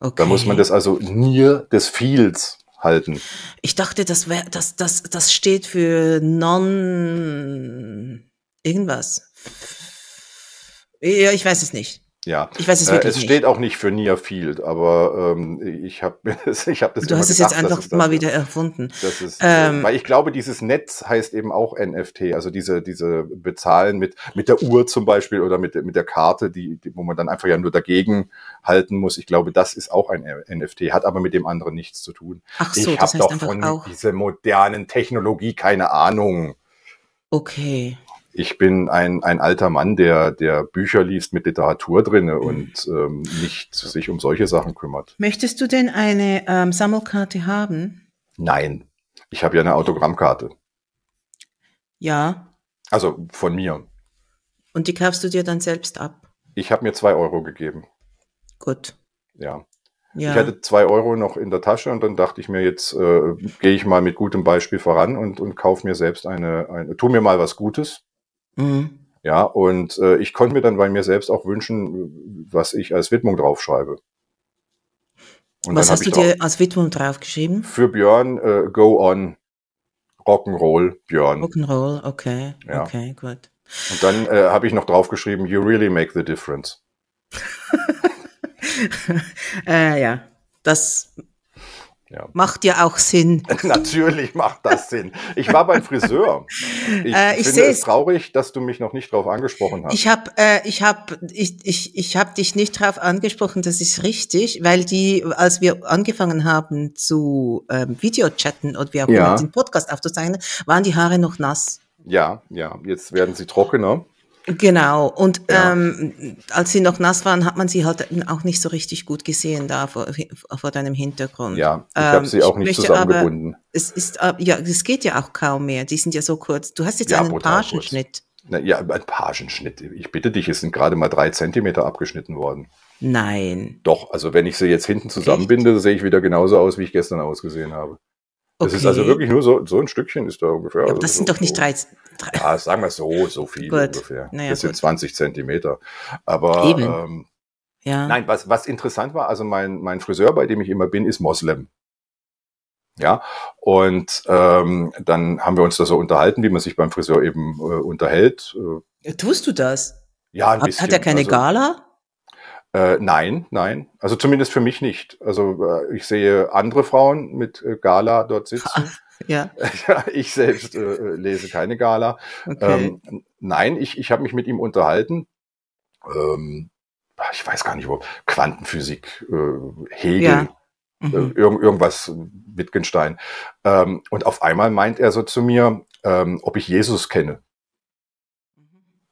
Okay. Da muss man das also Near des Fields halten. Ich dachte, das wäre, das, das, das steht für non irgendwas. Ja, ich weiß es nicht. Ja, ich weiß es wirklich äh, Es steht auch nicht für Near Field, aber ähm, ich habe ich hab das Du hast es jetzt einfach mal wieder erfunden. Ist, äh, ähm, weil ich glaube, dieses Netz heißt eben auch NFT, also diese diese bezahlen mit mit der Uhr zum Beispiel oder mit mit der Karte, die, die wo man dann einfach ja nur dagegen halten muss. Ich glaube, das ist auch ein NFT, hat aber mit dem anderen nichts zu tun. Ach so, ich habe doch von auch. dieser modernen Technologie keine Ahnung. Okay ich bin ein, ein alter Mann, der, der Bücher liest mit Literatur drinne und ähm, nicht sich um solche Sachen kümmert. Möchtest du denn eine ähm, Sammelkarte haben? Nein, ich habe ja eine Autogrammkarte. Ja. Also von mir. Und die kaufst du dir dann selbst ab? Ich habe mir zwei Euro gegeben. Gut. Ja. ja. Ich hatte zwei Euro noch in der Tasche und dann dachte ich mir, jetzt äh, gehe ich mal mit gutem Beispiel voran und, und kaufe mir selbst eine, eine, tu mir mal was Gutes. Mhm. Ja, und äh, ich konnte mir dann bei mir selbst auch wünschen, was ich als Widmung draufschreibe. Und was hast du dir als Widmung draufgeschrieben? Für Björn, äh, Go On, Rock'n'Roll, Björn. Rock'n'Roll, okay, ja. okay, gut. Und dann äh, habe ich noch draufgeschrieben, You really make the difference. äh, ja, das Ja. Macht ja auch Sinn. Natürlich macht das Sinn. Ich war beim Friseur. Ich, äh, ich finde es traurig, dass du mich noch nicht drauf angesprochen hast. Ich habe äh, ich hab, ich, ich, ich hab dich nicht drauf angesprochen, das ist richtig, weil die, als wir angefangen haben zu ähm, Videochatten und wir haben ja. den Podcast aufzuzeichnen, waren die Haare noch nass. Ja, ja, jetzt werden sie trockener. Genau. Und ja. ähm, als sie noch nass waren, hat man sie halt auch nicht so richtig gut gesehen da vor, vor deinem Hintergrund. Ja, ich habe ähm, sie auch nicht zusammengebunden. es ist äh, ja, es geht ja auch kaum mehr. Die sind ja so kurz. Du hast jetzt ja, einen Pagenschnitt. Na, ja, ein Pagenschnitt. Ich bitte dich, es sind gerade mal drei Zentimeter abgeschnitten worden. Nein. Doch, also wenn ich sie jetzt hinten zusammenbinde, sehe ich wieder genauso aus, wie ich gestern ausgesehen habe. Das okay. ist also wirklich nur so, so ein Stückchen ist da ungefähr. Ja, also das sind so, doch nicht drei, drei. Ja, sagen wir so, so viel gut. ungefähr. Naja, das gut. sind 20 Zentimeter. Aber Eben. Ähm, ja. nein, was, was interessant war, also mein, mein Friseur, bei dem ich immer bin, ist Moslem. Ja, und ähm, dann haben wir uns da so unterhalten, wie man sich beim Friseur eben äh, unterhält. Äh, Tust du das? Ja, ein hat, bisschen. Hat er keine also, Gala? Äh, nein, nein. Also zumindest für mich nicht. Also äh, ich sehe andere Frauen mit äh, Gala dort sitzen. ja. Ich selbst äh, lese keine Gala. Okay. Ähm, nein, ich, ich habe mich mit ihm unterhalten. Ähm, ich weiß gar nicht wo. Quantenphysik, äh, Hegel. Ja. Äh, mhm. Irgend, irgendwas Wittgenstein. Ähm, und auf einmal meint er so zu mir, ähm, ob ich Jesus kenne.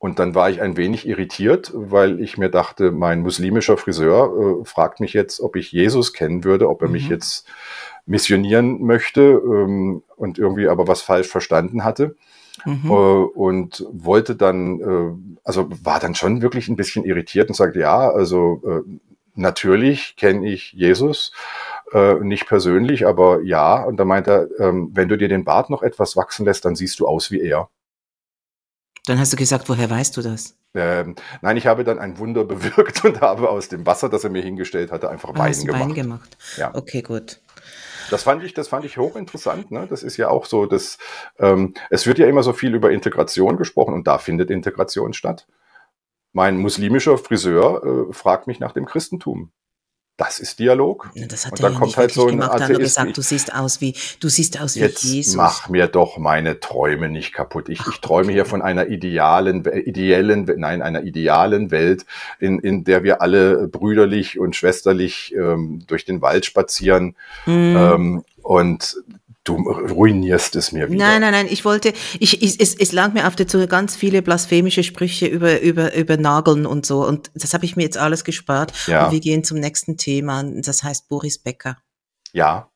Und dann war ich ein wenig irritiert, weil ich mir dachte, mein muslimischer Friseur äh, fragt mich jetzt, ob ich Jesus kennen würde, ob er mhm. mich jetzt missionieren möchte ähm, und irgendwie aber was falsch verstanden hatte. Mhm. Äh, und wollte dann, äh, also war dann schon wirklich ein bisschen irritiert und sagte, ja, also äh, natürlich kenne ich Jesus, äh, nicht persönlich, aber ja. Und dann meinte er, ähm, wenn du dir den Bart noch etwas wachsen lässt, dann siehst du aus wie er. Dann hast du gesagt, woher weißt du das? Ähm, nein, ich habe dann ein Wunder bewirkt und habe aus dem Wasser, das er mir hingestellt hatte, einfach Wein gemacht. Wein gemacht. Ja. Okay, gut. Das fand ich, das fand ich hochinteressant. Ne? Das ist ja auch so, dass ähm, es wird ja immer so viel über Integration gesprochen und da findet Integration statt. Mein muslimischer Friseur äh, fragt mich nach dem Christentum. Das ist Dialog. Das hat und dann ja kommt halt so ein gemacht, Atheist. gesagt, du siehst aus wie du siehst aus wie Jetzt Jesus. Mach mir doch meine Träume nicht kaputt. Ich, ich träume hier von einer idealen, ideellen, nein, einer idealen Welt, in, in der wir alle brüderlich und schwesterlich ähm, durch den Wald spazieren. Mm. Ähm, und Du ruinierst es mir wieder. Nein, nein, nein. Ich wollte, ich, ich es, es lag mir auf der Zunge ganz viele blasphemische Sprüche über, über, über Nageln und so. Und das habe ich mir jetzt alles gespart. Ja. Und wir gehen zum nächsten Thema. Das heißt Boris Becker. Ja.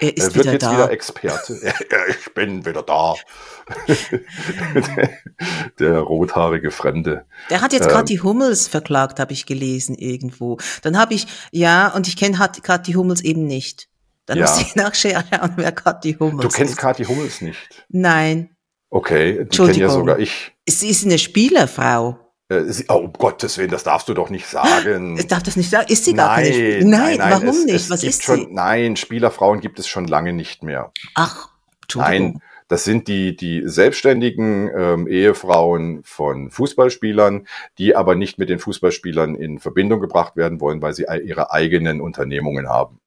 Er ist er wird wieder jetzt da. wieder Experte. ich bin wieder da. der, rothaarige Fremde. Der hat jetzt ähm, Kathi Hummels verklagt, habe ich gelesen irgendwo. Dann habe ich, ja, und ich kenne Kathi Hummels eben nicht. Dann ja. muss ich nachschauen, wer Kathi Hummels ist. Du kennst Kathi Hummels nicht? Nein. Okay, die kenne ja sogar ich. Sie ist eine Spielerfrau. Äh, sie, oh, um Gottes Willen, das darfst du doch nicht sagen. Ich darf das nicht sagen. Ist sie gar nein, keine Nein, nein, nein warum es, nicht? Es Was ist schon, sie? Nein, Spielerfrauen gibt es schon lange nicht mehr. Ach, Entschuldigung. Nein, das sind die, die selbstständigen ähm, Ehefrauen von Fußballspielern, die aber nicht mit den Fußballspielern in Verbindung gebracht werden wollen, weil sie ihre eigenen Unternehmungen haben.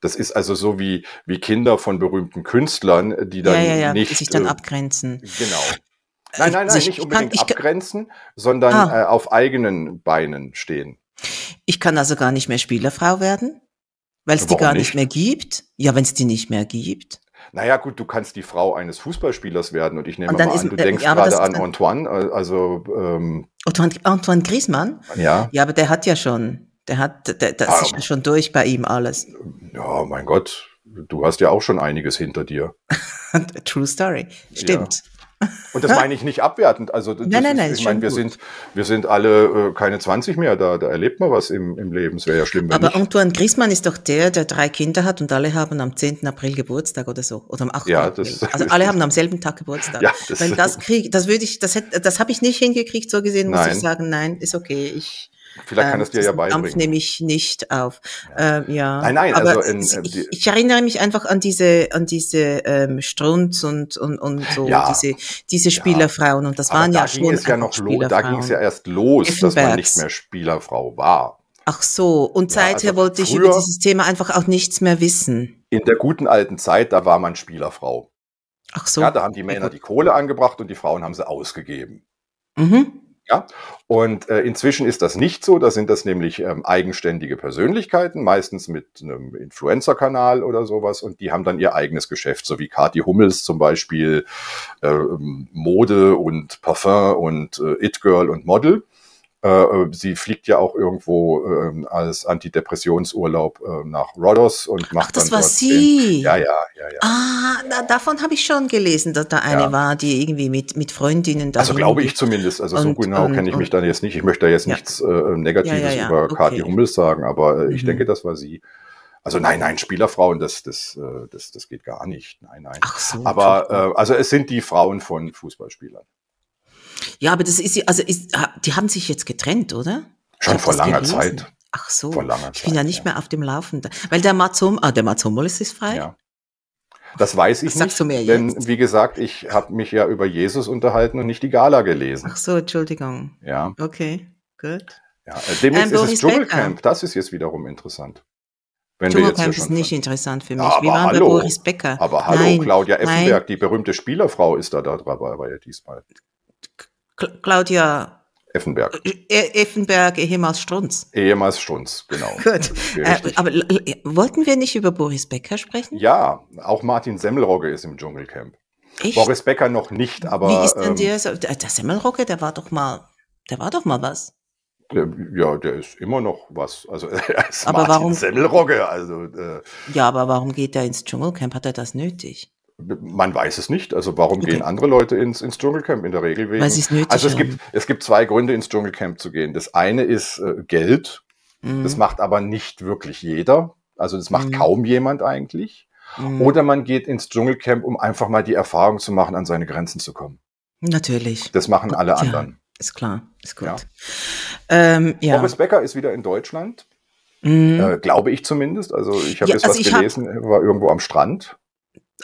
Das ist also so wie, wie Kinder von berühmten Künstlern, die dann ja, ja, ja, nicht. Die sich dann äh, abgrenzen. Genau. Nein, nein, nein, nicht unbedingt kann, abgrenzen, sondern ah. äh, auf eigenen Beinen stehen. Ich kann also gar nicht mehr Spielerfrau werden, weil es die gar nicht? nicht mehr gibt. Ja, wenn es die nicht mehr gibt. Naja, gut, du kannst die Frau eines Fußballspielers werden und ich nehme und mal an, du äh, denkst ja, gerade an Antoine, äh, also ähm, Antoine, Antoine Griezmann? Ja. Ja, aber der hat ja schon der hat, der, das ah, ist schon durch bei ihm alles. Ja, mein Gott, du hast ja auch schon einiges hinter dir. True Story. Stimmt. Ja. Und das meine ich nicht abwertend. Also nein, nein, nein, ist, ich meine, wir sind, wir sind alle äh, keine 20 mehr, da, da erlebt man was im, im Leben. Es wäre ja schlimm, wenn Aber nicht. Antoine Griezmann ist doch der, der drei Kinder hat und alle haben am 10. April Geburtstag oder so. Oder am 8. Ja, April. Also alle haben am selben Tag Geburtstag. Ja, das, Wenn das krieg, das würde ich, das hätte, das habe ich nicht hingekriegt, so gesehen, muss nein. ich sagen, nein, ist okay. Ich Vielleicht kann ähm, es dir ja beibringen. Dampf nehme ich nicht auf. Ja. Ähm, ja. Nein, nein, Aber also in, ich, ich, erinnere mich einfach an diese, an diese ähm, Strunz und, und, und so, ja. diese, diese Spielerfrauen. Und das Aber waren da ja schon. Ja noch da ging es ja erst los, dass man nicht mehr Spielerfrau war. Ach so, und seither ja, also wollte ich über dieses Thema einfach auch nichts mehr wissen. In der guten alten Zeit, da war man Spielerfrau. Ach so. Ja, da haben die Männer die Kohle angebracht und die Frauen haben sie ausgegeben. Mhm. Ja, und äh, inzwischen ist das nicht so. Da sind das nämlich ähm, eigenständige Persönlichkeiten, meistens mit einem Influencer-Kanal oder sowas, und die haben dann ihr eigenes Geschäft, so wie Kathi Hummels zum Beispiel, äh, Mode und Parfum und äh, It Girl und Model. Äh, äh, sie fliegt ja auch irgendwo äh, als Antidepressionsurlaub äh, nach Rhodos und macht Ach, das dann war sie. Den, ja, ja, ja, ja. Ah, da, davon habe ich schon gelesen, dass da eine ja. war, die irgendwie mit mit Freundinnen da. Also glaube ich zumindest. Also und, so genau kenne ich mich dann jetzt nicht. Ich möchte da jetzt ja. nichts äh, Negatives ja, über okay. Kathi Hummels sagen, aber äh, ich mhm. denke, das war sie. Also nein, nein, Spielerfrauen, das, das, äh, das, das geht gar nicht. Nein, nein. Ach so, aber äh, also es sind die Frauen von Fußballspielern. Ja, aber das ist, also ist, die haben sich jetzt getrennt, oder? Schon vor langer gelesen. Zeit. Ach so. Vor langer ich bin ja nicht ja. mehr auf dem Laufenden. Weil der Mazum, ah, der Mazumolus ist frei. Ja. Das weiß ich Was nicht, denn jetzt? wie gesagt, ich habe mich ja über Jesus unterhalten und nicht die Gala gelesen. Ach so, Entschuldigung. Ja. Okay, gut. Ja, äh, demnächst ähm, ist es Dschungelcamp, das ist jetzt wiederum interessant. Wenn Dschungelcamp ist nicht interessant für mich. Ja, wir waren hallo, bei Boris Becker. Aber hallo, nein, Claudia Effenberg, nein. die berühmte Spielerfrau ist da, da dabei diesmal. Claudia Effenberg. E Effenberg, ehemals Strunz. Ehemals Strunz, genau. Gut. Äh, aber wollten wir nicht über Boris Becker sprechen? Ja, auch Martin Semmelrogge ist im Dschungelcamp. Echt? Boris Becker noch nicht, aber. Wie ist denn ähm, der? Der Semmelrogge, der war doch mal, der war doch mal was. Ja, der ist immer noch was. Also er ist aber Martin warum, Semmelrogge. Also, äh, ja, aber warum geht er ins Dschungelcamp? Hat er das nötig? Man weiß es nicht. Also warum okay. gehen andere Leute ins, ins Dschungelcamp? In der Regel wegen. Weil sie es nötig also es gibt, es gibt zwei Gründe, ins Dschungelcamp zu gehen. Das eine ist äh, Geld. Mhm. Das macht aber nicht wirklich jeder. Also das macht mhm. kaum jemand eigentlich. Mhm. Oder man geht ins Dschungelcamp, um einfach mal die Erfahrung zu machen, an seine Grenzen zu kommen. Natürlich. Das machen alle ja, anderen. Ist klar, ist gut. Ja. Ähm, ja. Boris Becker ist wieder in Deutschland. Mhm. Äh, glaube ich zumindest. Also ich habe ja, jetzt also was gelesen, er war irgendwo am Strand.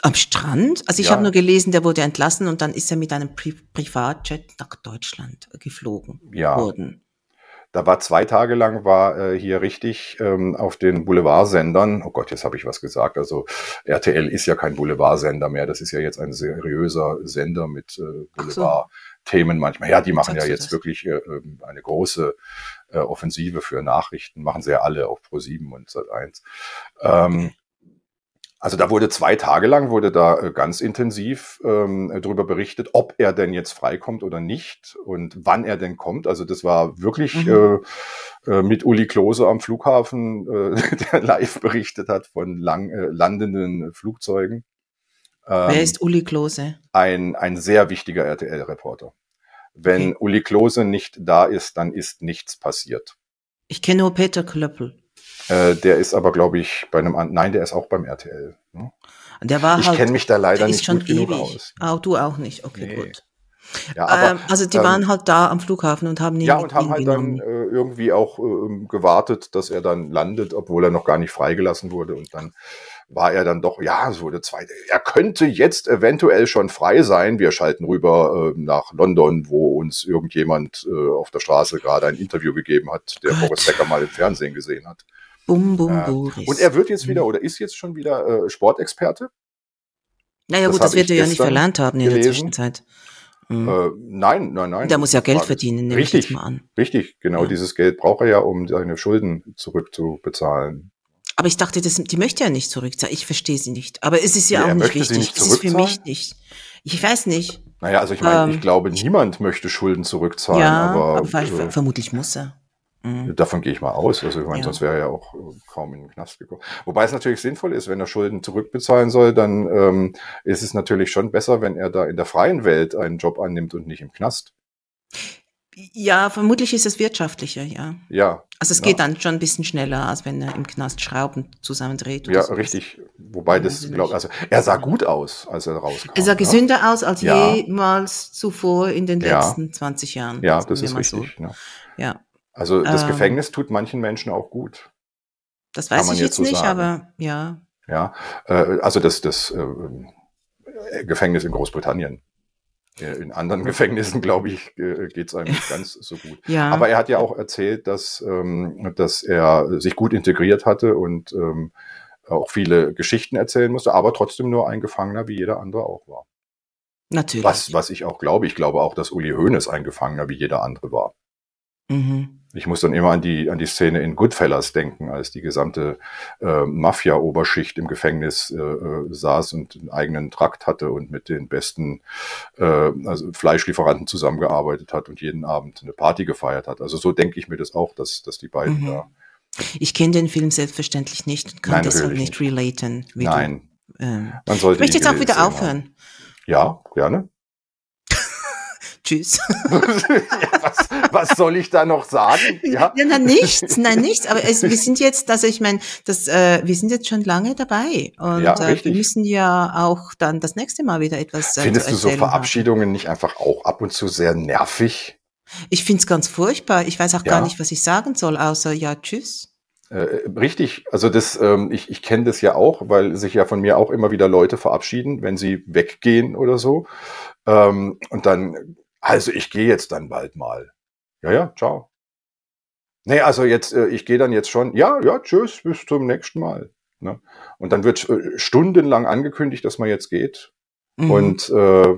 Am Strand? Also ich ja. habe nur gelesen, der wurde entlassen und dann ist er mit einem Pri Privatjet nach Deutschland geflogen ja. worden. Da war zwei Tage lang war äh, hier richtig ähm, auf den Boulevardsendern. Oh Gott, jetzt habe ich was gesagt. Also RTL ist ja kein Boulevardsender mehr. Das ist ja jetzt ein seriöser Sender mit äh, Boulevard-Themen manchmal. Ja, die machen Sagst ja jetzt das? wirklich äh, ähm, eine große äh, Offensive für Nachrichten. Machen sie ja alle auf Pro7 und Sat1. Ähm, okay. Also da wurde zwei Tage lang wurde da äh, ganz intensiv ähm, darüber berichtet, ob er denn jetzt freikommt oder nicht und wann er denn kommt. Also das war wirklich mhm. äh, äh, mit Uli Klose am Flughafen, äh, der live berichtet hat von lang, äh, landenden Flugzeugen. Ähm, Wer ist Uli Klose? Ein, ein sehr wichtiger RTL-Reporter. Wenn okay. Uli Klose nicht da ist, dann ist nichts passiert. Ich kenne nur Peter Klöppel. Äh, der ist aber, glaube ich, bei einem, nein, der ist auch beim RTL. Ne? Der war ich halt, kenne mich da leider nicht schon gut ewig. genug aus. Auch du auch nicht, okay, nee. gut. Ja, aber, ähm, also die ähm, waren halt da am Flughafen und haben ihn Ja, und haben halt genommen. dann äh, irgendwie auch äh, gewartet, dass er dann landet, obwohl er noch gar nicht freigelassen wurde. Und dann war er dann doch, ja, es wurde zwei, er könnte jetzt eventuell schon frei sein. Wir schalten rüber äh, nach London, wo uns irgendjemand äh, auf der Straße gerade ein Interview gegeben hat, der Gott. Boris Becker mal im Fernsehen gesehen hat. Bum, bum, äh, Boris. Und er wird jetzt wieder oder ist jetzt schon wieder äh, Sportexperte. Naja, gut, das, das wird er ja nicht verlernt haben in gelesen. der Zwischenzeit. Mhm. Äh, nein, nein, nein. Der muss ja Geld verdienen, nehme richtig, ich jetzt mal an. Richtig, genau. Ja. Dieses Geld braucht er ja, um seine Schulden zurückzubezahlen. Aber ich dachte, das, die möchte ja nicht zurückzahlen. Ich verstehe sie nicht. Aber es ist ja, ja auch nicht wichtig. Nicht es ist für mich nicht. Ich weiß nicht. Naja, also ich meine, ähm, ich glaube, niemand möchte Schulden zurückzahlen. Ja, aber, aber äh, vermutlich muss er. Mhm. Davon gehe ich mal aus. Also ich meine, ja. sonst wäre er ja auch äh, kaum in den Knast gekommen. Wobei es natürlich sinnvoll ist, wenn er Schulden zurückbezahlen soll, dann ähm, ist es natürlich schon besser, wenn er da in der freien Welt einen Job annimmt und nicht im Knast. Ja, vermutlich ist es wirtschaftlicher, ja. Ja. Also es ja. geht dann schon ein bisschen schneller, als wenn er im Knast Schrauben zusammendreht. Ja, so. richtig. Wobei das, glaube also er sah gut aus, als er rauskam. Er sah ja. gesünder aus als ja. jemals zuvor in den letzten 20 Jahren. Ja, das ist richtig. So. Ja. Also das ähm, Gefängnis tut manchen Menschen auch gut. Das weiß ich jetzt, so nicht, sagen. aber ja. Ja, äh, also das, das äh, Gefängnis in Großbritannien. Äh, in anderen Gefängnissen, glaube ich, äh, geht es einem nicht ganz so gut. Ja. Aber er hat ja auch erzählt, dass, ähm, dass er sich gut integriert hatte und ähm, auch viele Geschichten erzählen musste, aber trotzdem nur ein Gefangener wie jeder andere auch war. Natürlich. Was, was ich auch glaube. Ich glaube auch, dass Uli Hoeneß ein Gefangener wie jeder andere war. Mhm. Ich muss dann immer an die, an die Szene in Goodfellas denken, als die gesamte äh, Mafia-Oberschicht im Gefängnis äh, äh, saß und einen eigenen Trakt hatte und mit den besten äh, also Fleischlieferanten zusammengearbeitet hat und jeden Abend eine Party gefeiert hat. Also so denke ich mir das auch, dass, dass die beiden mhm. da. Ich kenne den Film selbstverständlich nicht und kann Nein, deshalb nicht, nicht relaten. Nein. Du, ähm, Man sollte ich möchte jetzt auch wieder aufhören. Haben. Ja, gerne. Tschüss. ja, was, was soll ich da noch sagen? Ja, ja nein, nichts, nein, nichts. Aber es, wir sind jetzt, also ich meine, das, äh, wir sind jetzt schon lange dabei und ja, äh, wir müssen ja auch dann das nächste Mal wieder etwas. Äh, Findest du so Verabschiedungen haben. nicht einfach auch ab und zu sehr nervig? Ich find's ganz furchtbar. Ich weiß auch ja. gar nicht, was ich sagen soll, außer ja, tschüss. Äh, richtig, also das, ähm, ich, ich kenne das ja auch, weil sich ja von mir auch immer wieder Leute verabschieden, wenn sie weggehen oder so. Ähm, und dann also ich gehe jetzt dann bald mal. Ja, ja, ciao. Nee, also jetzt, äh, ich gehe dann jetzt schon, ja, ja, tschüss, bis zum nächsten Mal. Ne? Und dann wird äh, stundenlang angekündigt, dass man jetzt geht. Mhm. Und äh,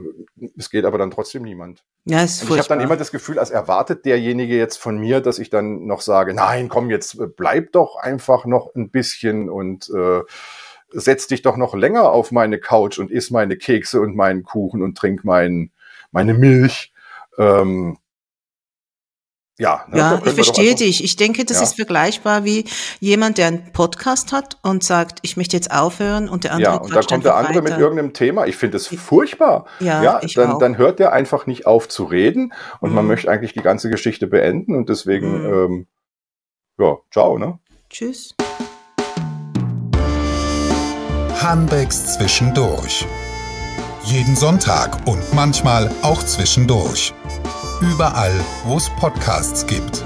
es geht aber dann trotzdem niemand. Ja, ist und ich habe dann immer das Gefühl, als erwartet derjenige jetzt von mir, dass ich dann noch sage, nein, komm, jetzt äh, bleib doch einfach noch ein bisschen und äh, setz dich doch noch länger auf meine Couch und iss meine Kekse und meinen Kuchen und trink mein, meine Milch. Ähm, ja, ne, ja ich verstehe dich. Ich denke, das ja. ist vergleichbar wie jemand, der einen Podcast hat und sagt, ich möchte jetzt aufhören und der andere Ja, und dann kommt der andere weiter. mit irgendeinem Thema. Ich finde es furchtbar. Ja, ja ich dann, auch. dann hört der einfach nicht auf zu reden und mhm. man möchte eigentlich die ganze Geschichte beenden und deswegen, mhm. ähm, ja, ciao, ne? Tschüss. Hanbecks zwischendurch. Jeden Sonntag und manchmal auch zwischendurch. Überall, wo es Podcasts gibt.